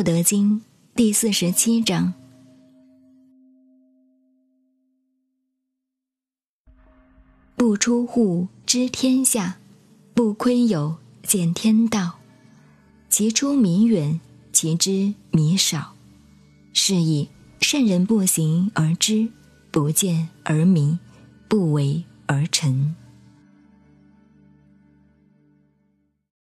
道德经第四十七章。不出户知天下不窥友见天道。其出弥远其知弥少。是以圣人不行而知不见而明不为而成。